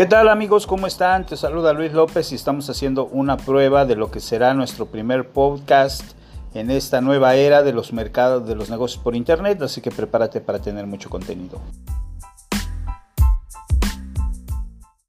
¿Qué tal amigos? ¿Cómo están? Te saluda Luis López y estamos haciendo una prueba de lo que será nuestro primer podcast en esta nueva era de los mercados de los negocios por internet, así que prepárate para tener mucho contenido.